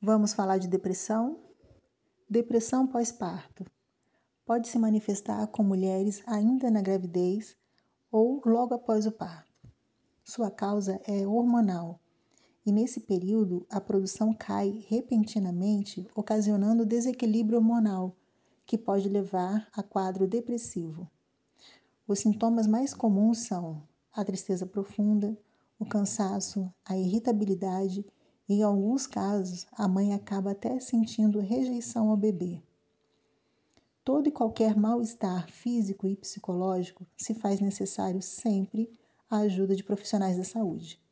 Vamos falar de depressão? Depressão pós-parto. Pode se manifestar com mulheres ainda na gravidez ou logo após o parto. Sua causa é hormonal e nesse período a produção cai repentinamente, ocasionando desequilíbrio hormonal, que pode levar a quadro depressivo. Os sintomas mais comuns são a tristeza profunda, o cansaço, a irritabilidade em alguns casos, a mãe acaba até sentindo rejeição ao bebê. Todo e qualquer mal-estar físico e psicológico se faz necessário sempre a ajuda de profissionais da saúde.